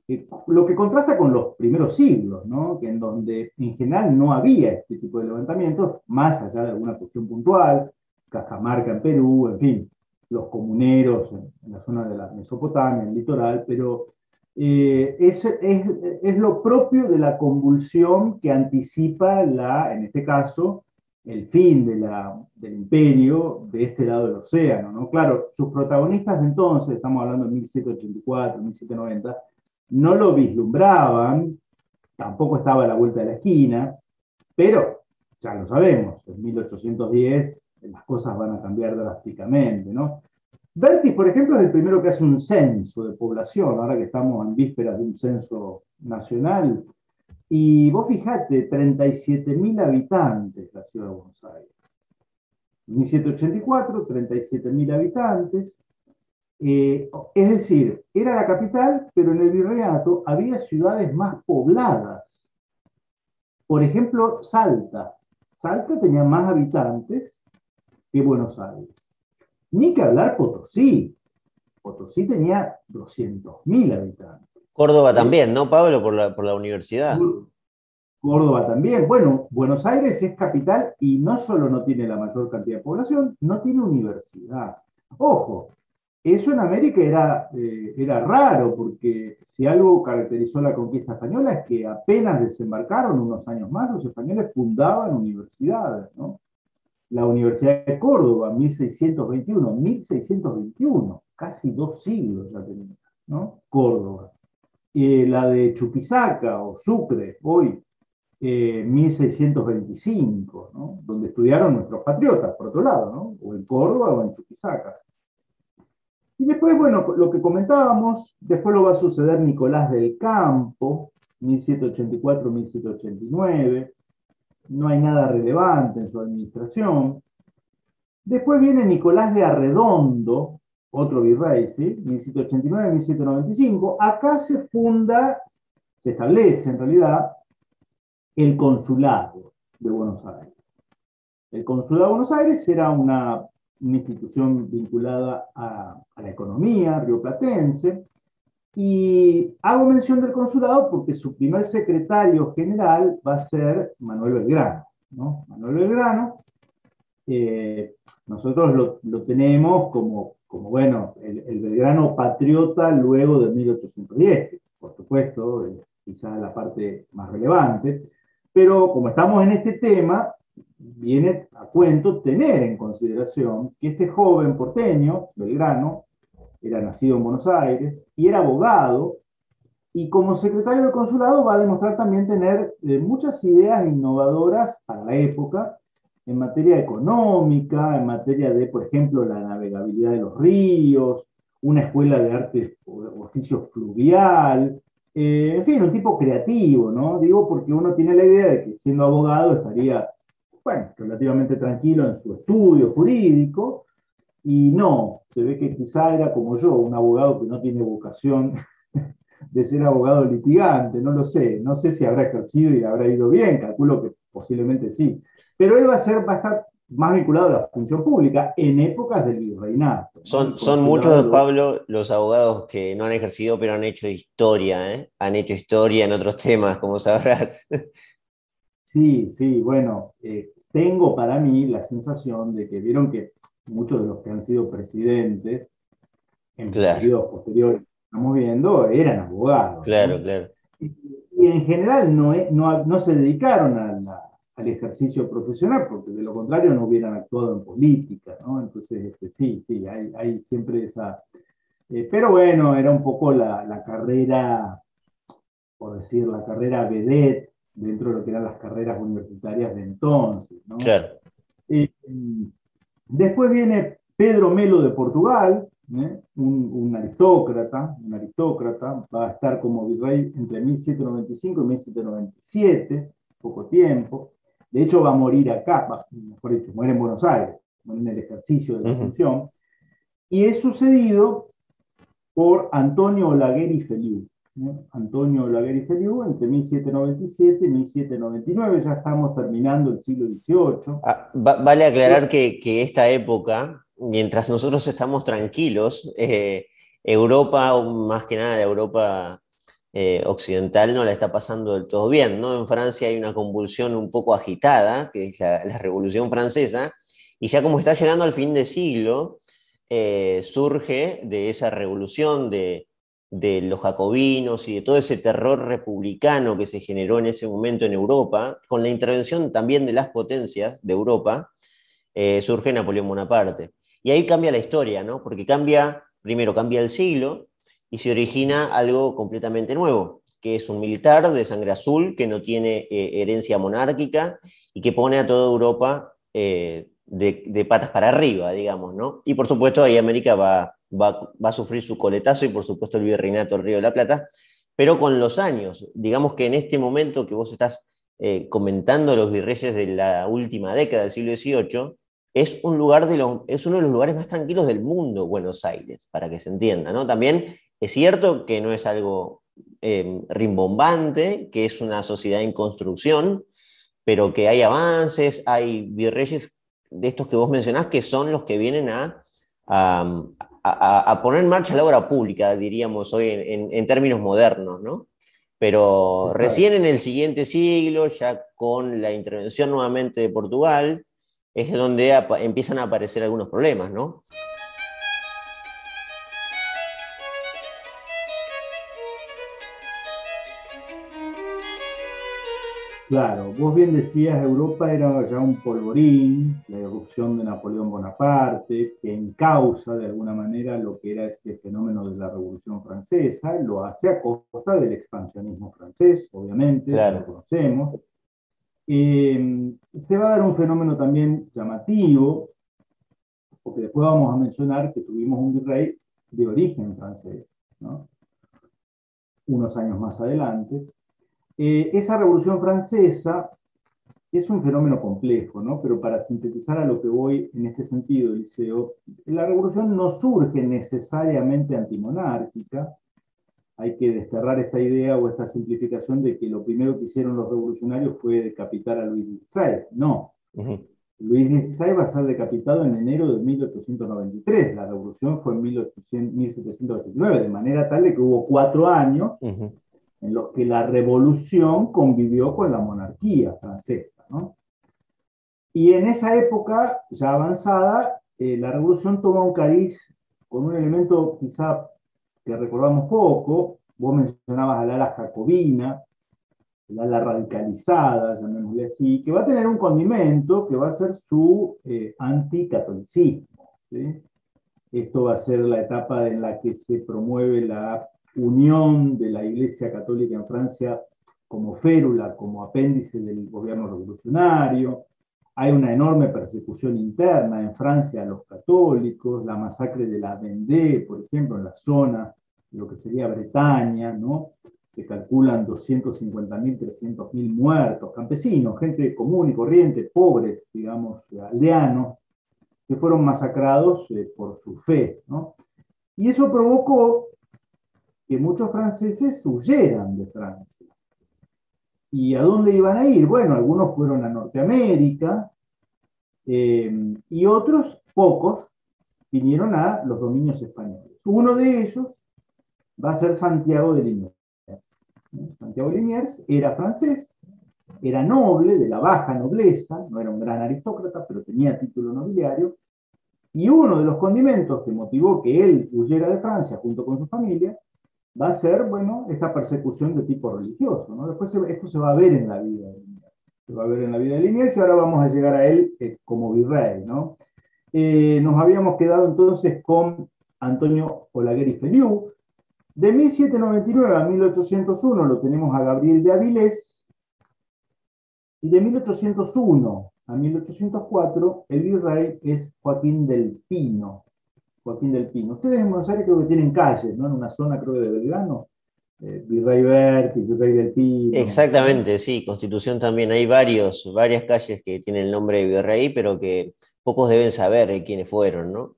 eh, lo que contrasta con los primeros siglos, ¿no? en donde en general no había este tipo de levantamientos, más allá de alguna cuestión puntual, Cajamarca en Perú, en fin, los comuneros en, la zona de la Mesopotamia, en el litoral, pero eh, es, es, es, lo propio de la convulsión que anticipa, la, en este caso, el fin de la, del imperio de este lado del océano. ¿no? Claro, sus protagonistas de entonces, estamos hablando de 1784, 1790, no lo vislumbraban, tampoco estaba a la vuelta de la esquina, pero ya lo sabemos, en 1810 las cosas van a cambiar drásticamente, ¿no? Bertis, por ejemplo, es el primero que hace un censo de población, ahora que estamos en vísperas de un censo nacional, y vos fijate, 37.000 habitantes la ciudad de Buenos Aires. 1784, 37.000 habitantes. Eh, es decir, era la capital, pero en el virreinato había ciudades más pobladas. Por ejemplo, Salta. Salta tenía más habitantes que Buenos Aires. Ni que hablar Potosí. Potosí tenía 200.000 habitantes. Córdoba también, ¿no, Pablo? Por la, por la universidad. Córdoba también. Bueno, Buenos Aires es capital y no solo no tiene la mayor cantidad de población, no tiene universidad. Ojo, eso en América era, eh, era raro, porque si algo caracterizó la conquista española es que apenas desembarcaron unos años más, los españoles fundaban universidades. ¿no? La Universidad de Córdoba, 1621, 1621, casi dos siglos ya tenía, ¿no? Córdoba. Eh, la de Chuquisaca o Sucre, hoy, 1625, eh, ¿no? donde estudiaron nuestros patriotas, por otro lado, ¿no? o en Córdoba o en Chuquisaca. Y después, bueno, lo que comentábamos, después lo va a suceder Nicolás del Campo, 1784-1789, no hay nada relevante en su administración. Después viene Nicolás de Arredondo, otro virrey, ¿sí? 1789-1795. Acá se funda, se establece en realidad, el consulado de Buenos Aires. El consulado de Buenos Aires era una, institución vinculada a, la economía rioplatense, y hago mención del consulado porque su primer secretario general va a ser Manuel Belgrano. ¿no? Manuel Belgrano, eh, nosotros lo, lo, tenemos como como bueno, el, Belgrano patriota luego de 1810, por supuesto, es quizá la parte más relevante, pero como estamos en este tema, viene a cuento tener en consideración que este joven porteño, Belgrano, era nacido en Buenos Aires y era abogado, y como secretario del consulado va a demostrar también tener eh, muchas ideas innovadoras para la época, en materia económica, en materia de, por ejemplo, la navegabilidad de los ríos, una escuela de arte o oficio fluvial, eh, en fin, un tipo creativo, ¿no? Digo porque uno tiene la idea de que siendo abogado estaría, bueno, relativamente tranquilo en su estudio jurídico, y no, se ve que quizá era como yo, un abogado que no tiene vocación de ser abogado litigante, no lo sé, no sé si habrá ejercido y habrá ido bien, calculo que posiblemente sí, pero él va a, ser, va a estar más vinculado a la función pública en épocas del virreinato. Son, son muchos, Pablo, los abogados que no han ejercido, pero han hecho historia, ¿eh? han hecho historia en otros temas, como sabrás. Sí, sí, bueno, eh, tengo para mí la sensación de que vieron que muchos de los que han sido presidentes en periodos posteriores, estamos viendo, eran abogados. Claro, claro. Y, en general no, no, no se dedicaron a la al ejercicio profesional, porque de lo contrario no hubieran actuado en política, ¿no? Entonces, este, sí, sí, hay, hay siempre esa... Eh, pero bueno, era un poco la, la, carrera, por decir, la carrera vedette dentro de lo que eran las carreras universitarias de entonces, ¿no? Claro. Eh, después viene Pedro Melo de Portugal, ¿eh? un, un, aristócrata, un aristócrata, va a estar como virrey entre 1795 y 1797, poco tiempo. De hecho, va a morir acá, mejor dicho, muere en Buenos Aires, muere en el ejercicio de la función. Y es sucedido por Antonio Olaguer Feliu. Antonio Olaguer Feliu entre 1797 y 1799, ya estamos terminando el siglo XVIII. Ah, vale aclarar que, que, esta época, mientras nosotros estamos tranquilos, eh, Europa, más que nada Europa eh, occidental no la está pasando del todo bien. ¿no? En Francia hay una convulsión un poco agitada, que es la, Revolución Francesa, y ya como está llegando al fin de siglo, eh, surge de esa revolución de, los jacobinos y de todo ese terror republicano que se generó en ese momento en Europa, con la intervención también de las potencias de Europa, eh, surge Napoleón Bonaparte. Y ahí cambia la historia, ¿no? Porque cambia, primero cambia el siglo, y se origina algo completamente nuevo, que es un militar de sangre azul que no tiene eh, herencia monárquica y que pone a toda Europa eh, de, patas para arriba, digamos, ¿no? Y por supuesto ahí América va, va, a sufrir su coletazo y por supuesto el virreinato del Río de la Plata, pero con los años, digamos que en este momento que vos estás eh, comentando los virreyes de la última década del siglo XVIII, es, un lugar de es uno de los lugares más tranquilos del mundo, Buenos Aires, para que se entienda, ¿no? También es cierto que no es algo em, rimbombante, que es una sociedad en construcción, pero que hay avances, hay virreyes de estos que vos mencionás que son los que vienen a, poner en marcha la obra pública, diríamos hoy en, términos modernos, ¿no? Pero recién en el siguiente siglo, ya con la intervención nuevamente de Portugal, es donde empiezan a aparecer algunos problemas, ¿no? Claro, vos bien decías, Europa era ya un polvorín, la erupción de Napoleón Bonaparte, que encausa de alguna manera lo que era ese fenómeno de la Revolución Francesa, lo hace a costa del expansionismo francés, obviamente, lo conocemos. Eh, se va a dar un fenómeno también llamativo, porque después vamos a mencionar que tuvimos un virrey de origen francés, unos años más adelante, eh, esa revolución francesa es un fenómeno complejo, ¿no? Pero para sintetizar a lo que voy en este sentido, Liceo, la revolución no surge necesariamente antimonárquica. Hay que desterrar esta idea o esta simplificación de que lo primero que hicieron los revolucionarios fue decapitar a Luis XVI. No. Luis XVI va a ser decapitado en enero de 1893. La revolución fue en 1789, de manera tal de que hubo cuatro años en los que la revolución convivió con la monarquía francesa. Y en esa época, ya avanzada, eh, la revolución toma un cariz con un elemento quizá que recordamos poco, vos mencionabas al ala jacobina, el ala radicalizada, llamémosle así, que va a tener un condimento que va a ser su eh, anticatolicismo. Esto va a ser la etapa en la que se promueve la unión de la Iglesia Católica en Francia como férula, como apéndice del gobierno revolucionario. Hay una enorme persecución interna en Francia a los católicos, la masacre de la Vendée, por ejemplo, en la zona de lo que sería Bretaña, ¿no? Se calculan 250.000, 300.000 muertos, campesinos, gente común y corriente, pobres, digamos, aldeanos, que fueron masacrados eh, por su fe, ¿no? Y eso provocó que muchos franceses huyeran de Francia. ¿Y a dónde iban a ir? Bueno, algunos fueron a Norteamérica eh, y otros, pocos, vinieron a los dominios españoles. Uno de ellos va a ser Santiago de Liniers. Santiago de Liniers era francés, era noble, de la baja nobleza, no era un gran aristócrata, pero tenía título nobiliario, y uno de los condimentos que motivó que él huyera de Francia junto con su familia va a ser, bueno, esta persecución de tipo religioso, ¿no? Después esto se va a ver en la vida de Liniers. Se va a ver en la vida de Liniers y ahora vamos a llegar a él eh, como virrey, ¿no? Eh, nos habíamos quedado entonces con Antonio Olaguer Feliu. De 1799 a 1801 lo tenemos a Gabriel de Avilés. Y de 1801 a 1804 el virrey es Joaquín del Pino. Joaquín del Pino. Ustedes en Buenos Aires creo que tienen calles, ¿no? En una zona, creo, de Belgrano. Eh, Virrey Berti, Virrey del Pino. Exactamente, sí. Constitución también. Hay varios, varias calles que tienen el nombre de Virrey, pero que pocos deben saber quiénes fueron, ¿no?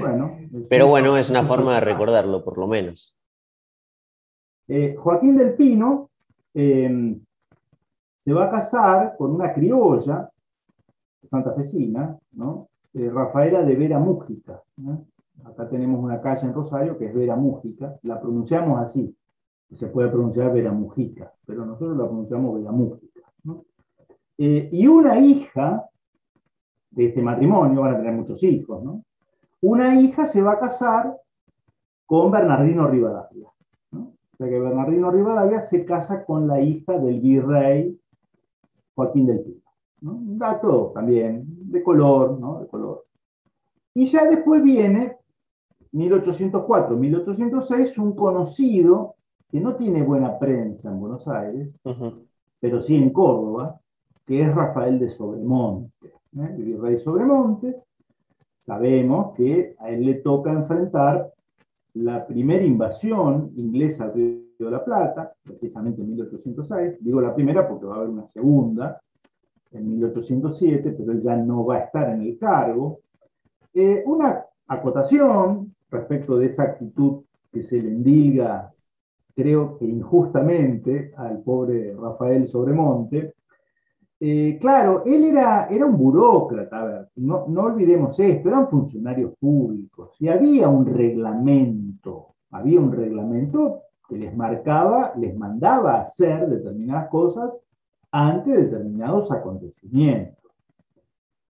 Bueno, pero bueno, es una forma de recordarlo, por lo menos. Eh, Joaquín del Pino em, se va a casar con una criolla santafesina, ¿no? Eh, Rafaela de Vera Mújica. Acá tenemos una calle en Rosario que es Vera Mújica, la pronunciamos así. se puede pronunciar Veramujica, pero nosotros la pronunciamos Veramujica. Eh, y una hija de este matrimonio, van a tener muchos hijos, ¿no? Una hija se va a casar con Bernardino Rivadavia. O sea que Bernardino Rivadavia se casa con la hija del virrey Joaquín del Pino. Un dato también de color, ¿no? De color. Y ya después viene 1804, 1806, un conocido que no tiene buena prensa en Buenos Aires, pero sí en Córdoba, que es Rafael de Sobremonte, ¿eh? el virrey Sobremonte. Sabemos que a él le toca enfrentar la primera invasión inglesa al Río de la Plata, precisamente en 1806. Digo la primera porque va a haber una segunda en 1807, pero él ya no va a estar en el cargo. Eh, una acotación respecto de esa actitud que se le endilga creo que injustamente, al pobre Rafael Sobremonte. Eh, claro, él era, era un burócrata, no, no olvidemos esto, eran funcionarios públicos y había un reglamento, había un reglamento que les marcaba, les mandaba hacer determinadas cosas ante determinados acontecimientos.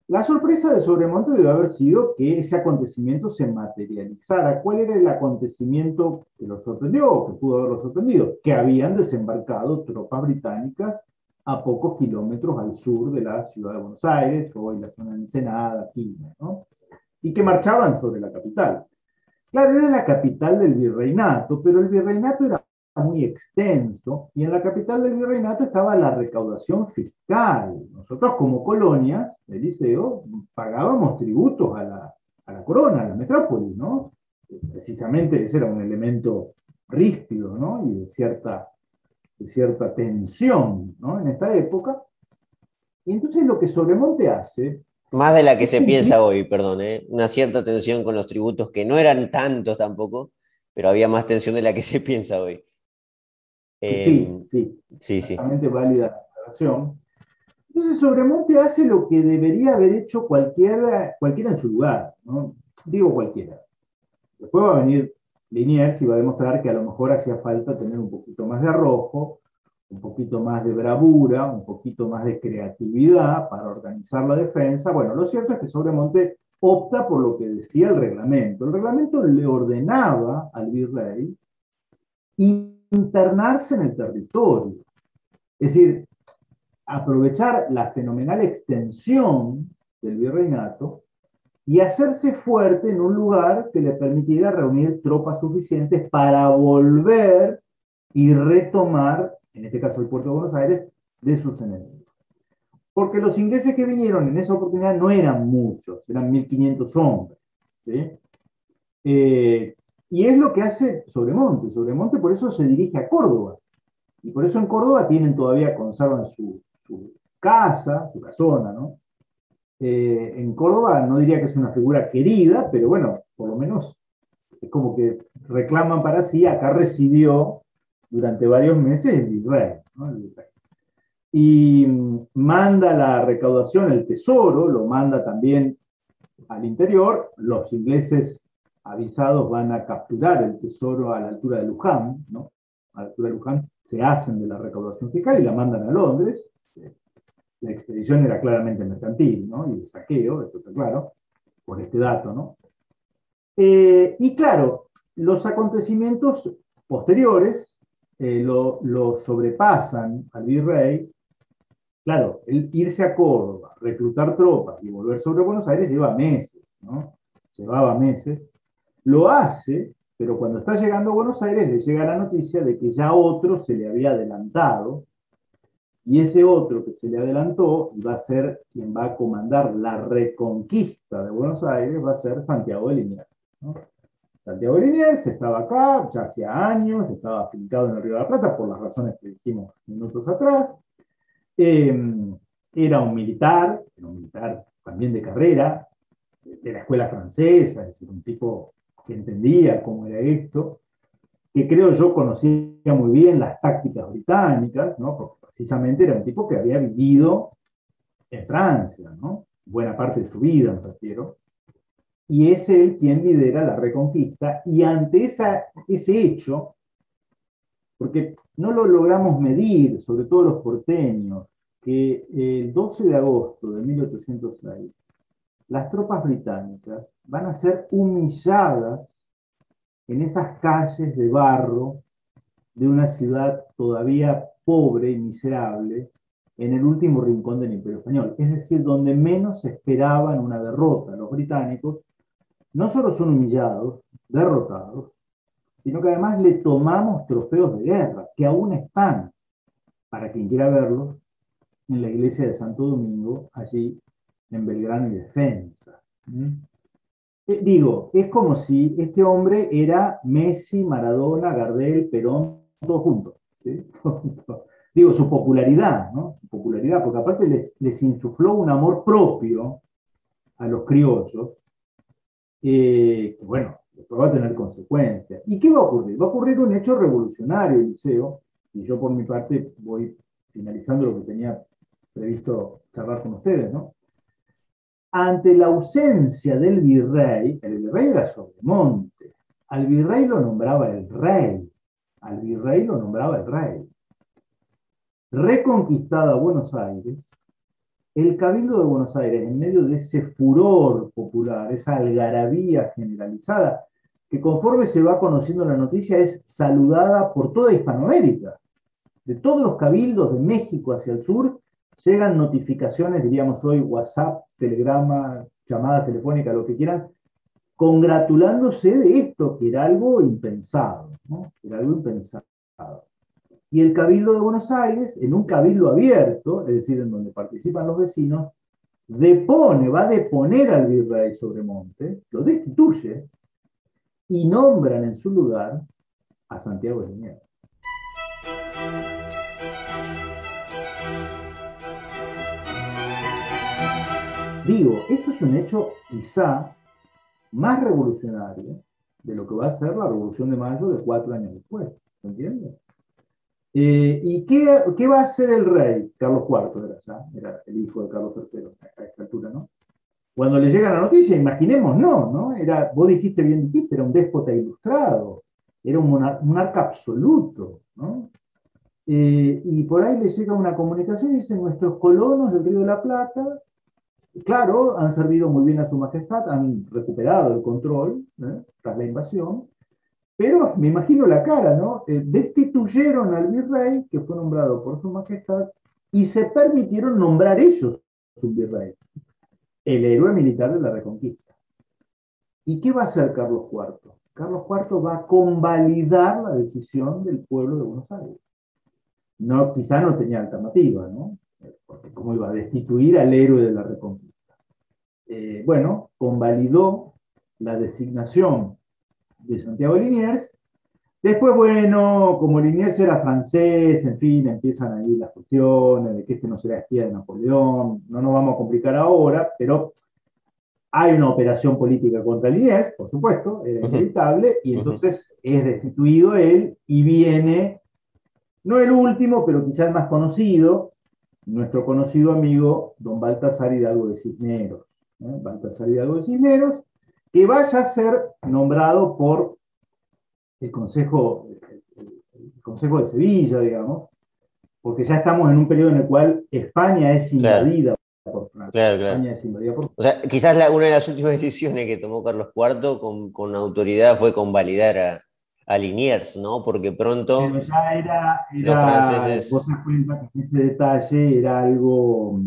La sorpresa de Sobremonte debe haber sido que ese acontecimiento se materializara. ¿Cuál era el acontecimiento que lo sorprendió o que pudo haberlo sorprendido? Que habían desembarcado tropas británicas a pocos kilómetros al sur de la ciudad de Buenos Aires, hoy la zona de Ensenada, Quilmes, ¿no? y que marchaban sobre la capital. Claro, era la capital del virreinato, pero el virreinato era muy extenso y en la capital del virreinato estaba la recaudación fiscal. Nosotros como colonia, el liceo, pagábamos tributos a la, a la corona, a la metrópoli, ¿no? Precisamente ese era un elemento ríspido, ¿no? Y de cierta, de cierta tensión, ¿no? En esta época. Y entonces lo que Sobremonte hace... Más de la que se piensa hoy, perdón, ¿eh? Una cierta tensión con los tributos que no eran tantos tampoco, pero había más tensión de la que se piensa hoy sí, em, sí, sí, exactamente válida la aclaración. Entonces, Sobremonte hace lo que debería haber hecho cualquiera, cualquiera en su lugar, ¿no? Digo cualquiera. Después va a venir Liniers y va a demostrar que a lo mejor hacía falta tener un poquito más de arrojo, un poquito más de bravura, un poquito más de creatividad para organizar la defensa. Bueno, lo cierto es que Sobremonte opta por lo que decía el reglamento. El reglamento le ordenaba al virrey y internarse en el territorio. Es decir, aprovechar la fenomenal extensión del virreinato y hacerse fuerte en un lugar que le permitiera reunir tropas suficientes para volver y retomar, en este caso el puerto de Buenos Aires, de sus enemigos. Porque los ingleses que vinieron en esa oportunidad no eran muchos, eran 1.500 hombres. ¿sí? Eh, y es lo que hace Sobremonte. Sobremonte por eso se dirige a Córdoba. Y por eso en Córdoba tienen todavía, conservan su, casa, su casona, ¿no? Eh, en Córdoba no diría que es una figura querida, pero bueno, por lo menos es como que reclaman para sí, acá residió durante varios meses el virrey. Y mm, manda la recaudación, el tesoro, lo manda también al interior. Los ingleses avisados van a capturar el tesoro a la altura de Luján, ¿no? A la altura de Luján se hacen de la recaudación fiscal y la mandan a Londres. La expedición era claramente mercantil, ¿no? Y de saqueo, esto está claro, por este dato, ¿no? Eh, y claro, los acontecimientos posteriores eh, lo, lo, sobrepasan al virrey. Claro, el irse a Córdoba, reclutar tropas y volver sobre Buenos Aires lleva meses, ¿no? Llevaba meses. Lo hace, pero cuando está llegando a Buenos Aires le llega la noticia de que ya otro se le había adelantado, y ese otro que se le adelantó va a ser quien va a comandar la reconquista de Buenos Aires, va a ser Santiago de Liniers. Santiago de Liniers estaba acá, ya hacía años, estaba afincado en el Río de la Plata por las razones que dijimos minutos atrás. Em, era un militar, era un militar también de carrera, de la escuela francesa, es decir, un tipo que entendía cómo era esto, que creo yo conocía muy bien las tácticas británicas, ¿no? porque precisamente era un tipo que había vivido en Francia, ¿no? buena parte de su vida, me refiero, y es él quien lidera la reconquista, y ante esa, ese hecho, porque no lo logramos medir, sobre todo los porteños, que el 12 de agosto de 1806, las tropas británicas van a ser humilladas en esas calles de barro de una ciudad todavía pobre y miserable en el último rincón del Imperio Español, es decir, donde menos esperaban una derrota. Los británicos no solo son humillados, derrotados, sino que además le tomamos trofeos de guerra, que aún están, para quien quiera verlos, en la iglesia de Santo Domingo, allí en Belgrano y Defensa. ¿Mm? Eh, digo, es como si este hombre era Messi, Maradona, Gardel, Perón, todos juntos. digo, su popularidad, ¿no? Su popularidad, porque aparte les, les insufló un amor propio a los criollos, eh, que bueno, va a tener consecuencias. ¿Y qué va a ocurrir? Va a ocurrir un hecho revolucionario, Eliseo, y yo por mi parte voy finalizando lo que tenía previsto charlar con ustedes, ¿no? Ante la ausencia del virrey, el virrey era Sobremonte, al virrey lo nombraba el rey, al virrey lo nombraba el rey. Reconquistada Buenos Aires, el Cabildo de Buenos Aires, en medio de ese furor popular, esa algarabía generalizada, que conforme se va conociendo la noticia es saludada por toda Hispanoamérica. De todos los cabildos de México hacia el sur, llegan notificaciones, diríamos hoy, WhatsApp, telegrama, llamada telefónica, lo que quieran, congratulándose de esto, que era algo impensado, ¿no? Era algo impensado. Y el Cabildo de Buenos Aires, en un cabildo abierto, es decir, en donde participan los vecinos, depone, va a deponer al virrey Sobremonte, lo destituye y nombran en su lugar a Santiago de Liniers. Digo, esto es un hecho quizá más revolucionario de lo que va a ser la Revolución de Mayo de cuatro años después. ¿Se entiende? Eh, ¿Y qué, va a hacer el rey? Carlos IV era ya, era el hijo de Carlos III a esta altura, ¿no? Cuando le llega la noticia, imaginemos, no, ¿no? Era, vos dijiste bien, dijiste, era un déspota ilustrado, era un monarca absoluto, ¿no? Eh, y por ahí le llega una comunicación y dice, nuestros colonos del Río de la Plata, claro, han servido muy bien a su majestad, han recuperado el control tras la invasión, pero me imagino la cara, ¿no? Eh, destituyeron al virrey, que fue nombrado por su majestad, y se permitieron nombrar ellos su virrey, el héroe militar de la Reconquista. ¿Y qué va a hacer Carlos IV? Carlos IV va a convalidar la decisión del pueblo de Buenos Aires. No, quizá no tenía alternativa, ¿no? Porque cómo iba a destituir al héroe de la Reconquista. Eh, bueno, convalidó la designación de Santiago Liniers. Después, bueno, como Liniers era francés, en fin, empiezan ahí las cuestiones de que este no será espía de Napoleón, no nos vamos a complicar ahora, pero hay una operación política contra Liniers, por supuesto, era inevitable, y entonces es destituido él y viene, no el último, pero quizás el más conocido, nuestro conocido amigo don Baltasar Hidalgo de Cisneros. ¿eh? Baltasar Hidalgo de Cisneros, que vaya a ser nombrado por el Consejo, el Consejo de Sevilla, digamos, porque ya estamos en un periodo en el cual España es invadida por Francia. España es invadida por O sea, quizás una de las últimas decisiones que tomó Carlos IV con, con autoridad fue convalidar a, a Liniers, ¿no? Porque pronto Pero ya era, los franceses... Vos te cuenta que ese detalle era algo,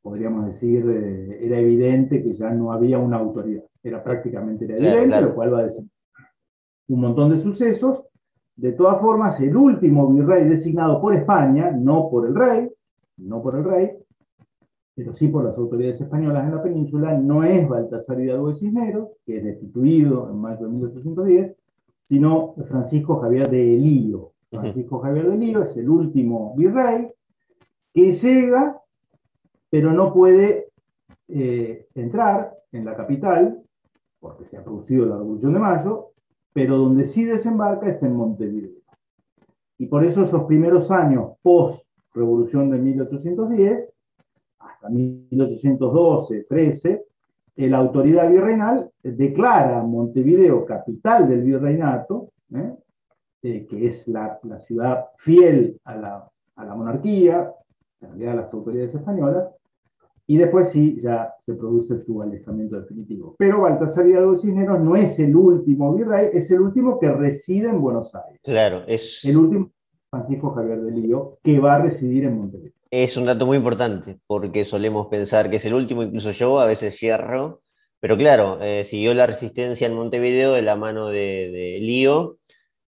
podríamos decir, eh, era evidente que ya no había una autoridad era prácticamente evidente, lo cual va a decir un montón de sucesos. De todas formas, el último virrey designado por España, no por el rey, no por el rey, pero sí por las autoridades españolas en la península, no es Baltasar Hidalgo de Cisneros, que es destituido en mayo de 1810, sino Francisco Javier de Elío. Francisco Javier de Elío es el último virrey que llega, pero no puede eh, entrar en la capital porque se ha producido la Revolución de Mayo, pero donde sí desembarca es en Montevideo. Y por eso esos primeros años post-Revolución de 1810, hasta 1812, 13, la autoridad virreinal declara Montevideo capital del virreinato, ¿eh? que es la, ciudad fiel a la, a la monarquía, en realidad a las autoridades españolas, y después sí, ya se produce su alejamiento definitivo. Pero Baltasar Hidalgo Cisneros no es el último virrey, es el último que reside en Buenos Aires. Claro, es... El último Francisco Javier de Lío, que va a residir en Montevideo. Es un dato muy importante, porque solemos pensar que es el último, incluso yo a veces cierro, pero claro, eh, siguió la resistencia en Montevideo de la mano de, Lío,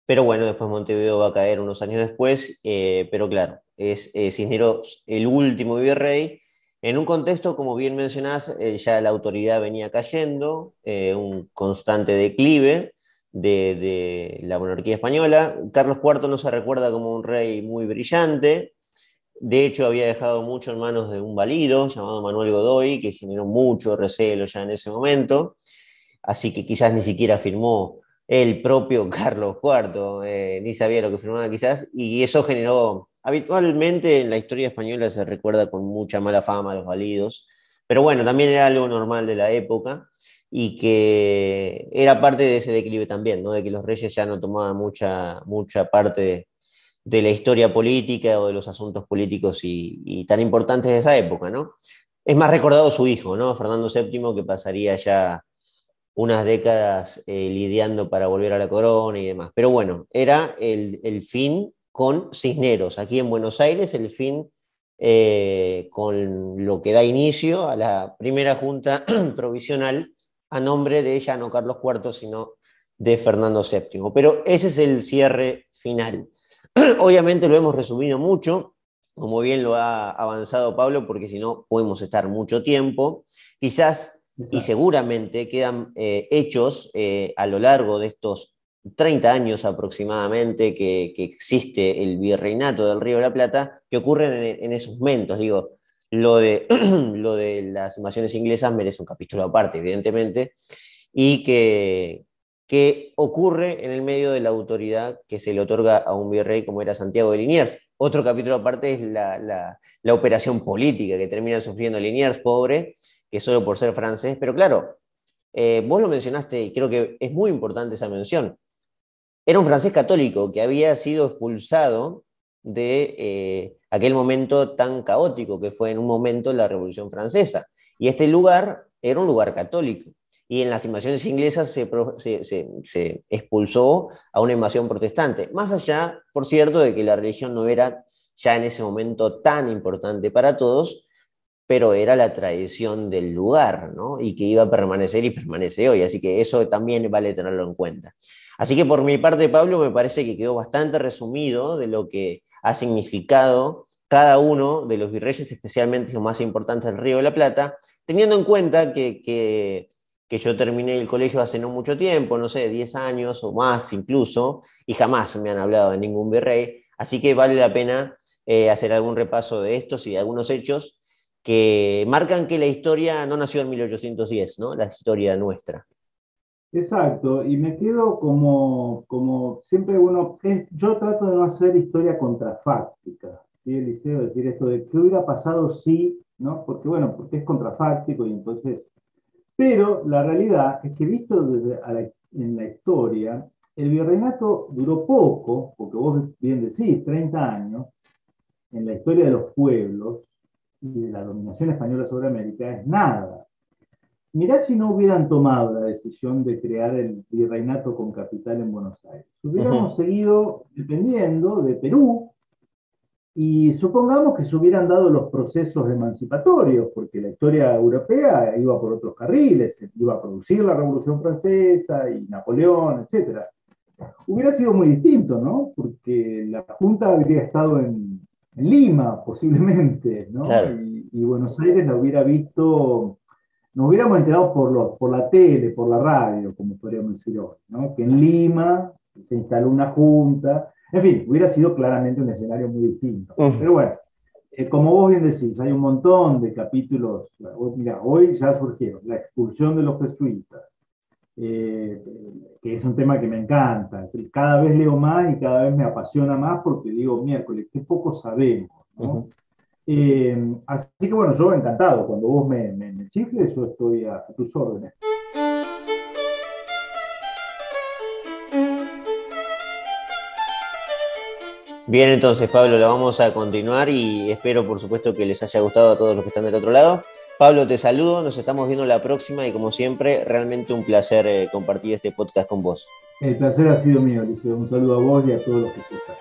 pero bueno, después Montevideo va a caer unos años después, eh, pero claro, es Cisneros el último virrey, en un contexto, como bien mencionás, eh, ya la autoridad venía cayendo, eh, un constante declive de, la monarquía española. Carlos IV no se recuerda como un rey muy brillante, de hecho había dejado mucho en manos de un valido llamado Manuel Godoy, que generó mucho recelo ya en ese momento, así que quizás ni siquiera firmó el propio Carlos IV, eh, ni sabía lo que firmaba quizás, y eso generó Habitualmente en la historia española se recuerda con mucha mala fama a los validos, pero bueno, también era algo normal de la época y que era parte de ese declive también, ¿no? de que los reyes ya no tomaban mucha, mucha parte de, la historia política o de los asuntos políticos y, tan importantes de esa época. ¿no? Es más recordado su hijo, ¿no? Fernando VII, que pasaría ya unas décadas eh, lidiando para volver a la corona y demás. Pero bueno, era el, el fin con Cisneros, aquí en Buenos Aires, el fin eh, con lo que da inicio a la primera junta provisional a nombre de ya no Carlos IV, sino de Fernando VII. Pero ese es el cierre final. Obviamente lo hemos resumido mucho, como bien lo ha avanzado Pablo, porque si no podemos estar mucho tiempo. Quizás y seguramente quedan eh, hechos eh, a lo largo de estos 30 años aproximadamente que, existe el virreinato del Río de la Plata, que ocurren en, esos momentos. Digo, lo de, lo de las invasiones inglesas merece un capítulo aparte, evidentemente, y que, que ocurre en el medio de la autoridad que se le otorga a un virrey como era Santiago de Liniers. Otro capítulo aparte es la, operación política que termina sufriendo Liniers, pobre, que solo por ser francés, pero claro, eh, vos lo mencionaste y creo que es muy importante esa mención. Era un francés católico que había sido expulsado de eh, aquel momento tan caótico que fue en un momento la Revolución Francesa. Y este lugar era un lugar católico. Y en las invasiones inglesas se, se, expulsó a una invasión protestante. Más allá, por cierto, de que la religión no era ya en ese momento tan importante para todos, pero era la tradición del lugar, ¿no? Y que iba a permanecer y permanece hoy. Así que eso también vale tenerlo en cuenta. Así que por mi parte, Pablo, me parece que quedó bastante resumido de lo que ha significado cada uno de los virreyes, especialmente los más importantes del Río de la Plata, teniendo en cuenta que, que, yo terminé el colegio hace no mucho tiempo, no sé, 10 años o más incluso, y jamás me han hablado de ningún virrey, así que vale la pena eh, hacer algún repaso de estos y de algunos hechos que marcan que la historia no nació en 1810, ¿no? la historia nuestra. Exacto, y me quedo como, como siempre uno, yo trato de no hacer historia contrafáctica, ¿sí, Eliseo? Decir esto de qué hubiera pasado si, ¿no? Porque bueno, porque es contrafáctico y entonces... Pero la realidad es que visto desde en la historia, el virreinato duró poco, porque vos bien decís, 30 años, en la historia de los pueblos y de la dominación española sobre América es nada. Mirá si no hubieran tomado la decisión de crear el virreinato con capital en Buenos Aires. Hubiéramos seguido dependiendo de Perú y supongamos que se hubieran dado los procesos emancipatorios, porque la historia europea iba por otros carriles, iba a producir la Revolución Francesa y Napoleón, etc. Hubiera sido muy distinto, ¿no? Porque la Junta habría estado en, Lima, posiblemente, ¿no? y Buenos Aires la hubiera visto nos hubiéramos enterado por, por la tele, por la radio, como podríamos decir hoy, ¿no? que en Lima se instaló una junta, en fin, hubiera sido claramente un escenario muy distinto. Pero bueno, eh, como vos bien decís, hay un montón de capítulos, mira, hoy ya surgieron, la expulsión de los jesuitas, eh, que es un tema que me encanta, cada vez leo más y cada vez me apasiona más porque digo, miércoles, qué poco sabemos, ¿no? Eh, así que bueno, yo encantado, cuando vos me, me, chifles, yo estoy a, tus órdenes. Bien, entonces Pablo, lo vamos a continuar y espero por supuesto que les haya gustado a todos los que están del otro lado. Pablo, te saludo, nos estamos viendo la próxima y como siempre, realmente un placer eh, compartir este podcast con vos. El placer ha sido mío, Liceo. Un saludo a vos y a todos los que escuchan.